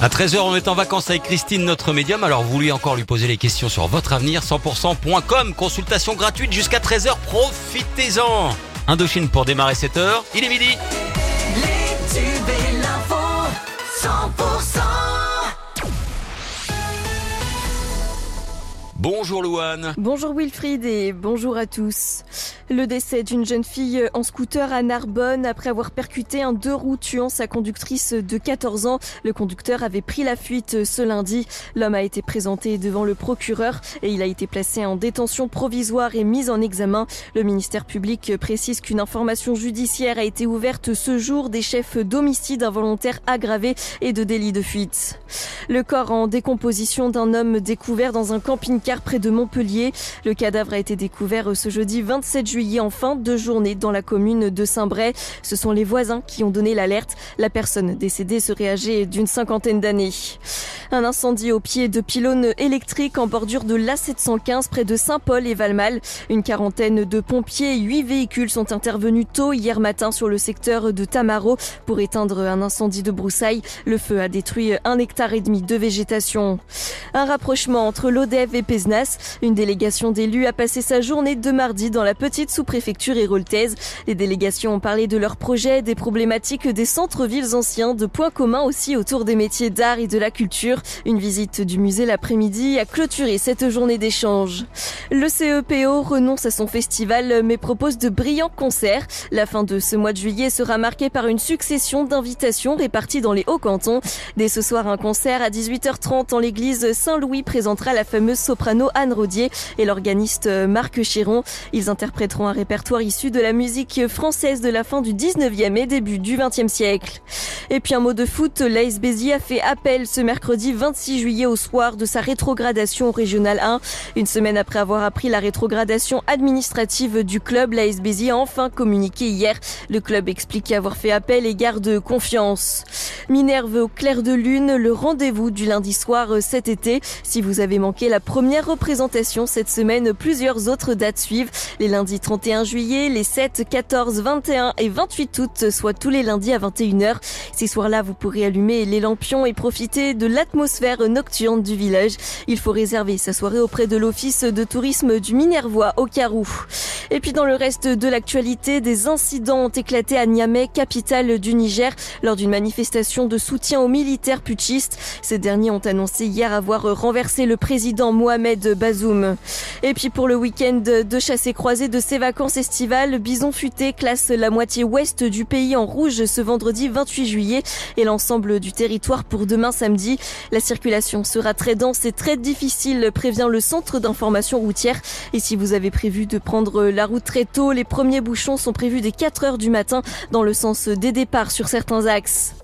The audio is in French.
À 13h, on est en vacances avec Christine, notre médium. Alors, vous voulez encore lui poser les questions sur votre avenir 100%.com. Consultation gratuite jusqu'à 13h. Profitez-en. Indochine pour démarrer cette heure. Il est midi. Les tubes et l'info, 100%. Bonjour Louane. Bonjour Wilfried et bonjour à tous. Le décès d'une jeune fille en scooter à Narbonne après avoir percuté un deux roues tuant sa conductrice de 14 ans. Le conducteur avait pris la fuite ce lundi. L'homme a été présenté devant le procureur et il a été placé en détention provisoire et mis en examen. Le ministère public précise qu'une information judiciaire a été ouverte ce jour des chefs d'homicide involontaire aggravé et de délit de fuite. Le corps en décomposition d'un homme découvert dans un camping-car près de Montpellier. Le cadavre a été découvert ce jeudi 27 juillet en fin de journée dans la commune de Saint-Bray. Ce sont les voisins qui ont donné l'alerte. La personne décédée serait âgée d'une cinquantaine d'années. Un incendie au pied de pylônes électriques en bordure de l'A715 près de Saint-Paul et Valmal. Une quarantaine de pompiers et huit véhicules sont intervenus tôt hier matin sur le secteur de Tamaro pour éteindre un incendie de broussailles. Le feu a détruit un hectare et demi de végétation. Un rapprochement entre l'ODEV et Pézenas. Une délégation d'élus a passé sa journée de mardi dans la petite sous-préfecture héroltaise. Les délégations ont parlé de leurs projets, des problématiques des centres-villes anciens, de points communs aussi autour des métiers d'art et de la culture. Une visite du musée l'après-midi a clôturé cette journée d'échange. Le CEPO renonce à son festival mais propose de brillants concerts. La fin de ce mois de juillet sera marquée par une succession d'invitations réparties dans les Hauts-Cantons. Dès ce soir, un concert à 18h30 en l'église Saint-Louis présentera la fameuse soprano Anne Rodier et l'organiste Marc Chiron. Ils interpréteront un répertoire issu de la musique française de la fin du 19e et début du 20e siècle. Et puis un mot de foot, a fait appel ce mercredi 26 juillet au soir de sa rétrogradation au Régional 1. Une semaine après avoir appris la rétrogradation administrative du club, l'AS Béziers a enfin communiqué hier. Le club explique avoir fait appel et garde confiance. Minerve au clair de lune, le rendez-vous du lundi soir cet été. Si vous avez manqué la première représentation cette semaine, plusieurs autres dates suivent. Les lundis 31 juillet, les 7, 14, 21 et 28 août, soit tous les lundis à 21h. Ces soirs-là, vous pourrez allumer les lampions et profiter de l'atmosphère nocturne du village. Il faut réserver sa soirée auprès de l'office de tourisme du Minervois au Carou. Et puis dans le reste de l'actualité, des incidents ont éclaté à Niamey, capitale du Niger, lors d'une manifestation de soutien aux militaires putschistes. Ces derniers ont annoncé hier avoir renversé le président Mohamed Bazoum. Et puis pour le week-end de chasse et croisée de ses vacances estivales, Bison Futé classe la moitié ouest du pays en rouge ce vendredi 28 juillet et l'ensemble du territoire pour demain samedi. La circulation sera très dense et très difficile, prévient le centre d'information routière. Et si vous avez prévu de prendre la route très tôt, les premiers bouchons sont prévus dès 4 heures du matin dans le sens des départs sur certains axes.